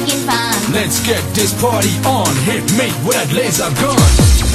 making fun. Let's get this party on. Hit me with that laser gun.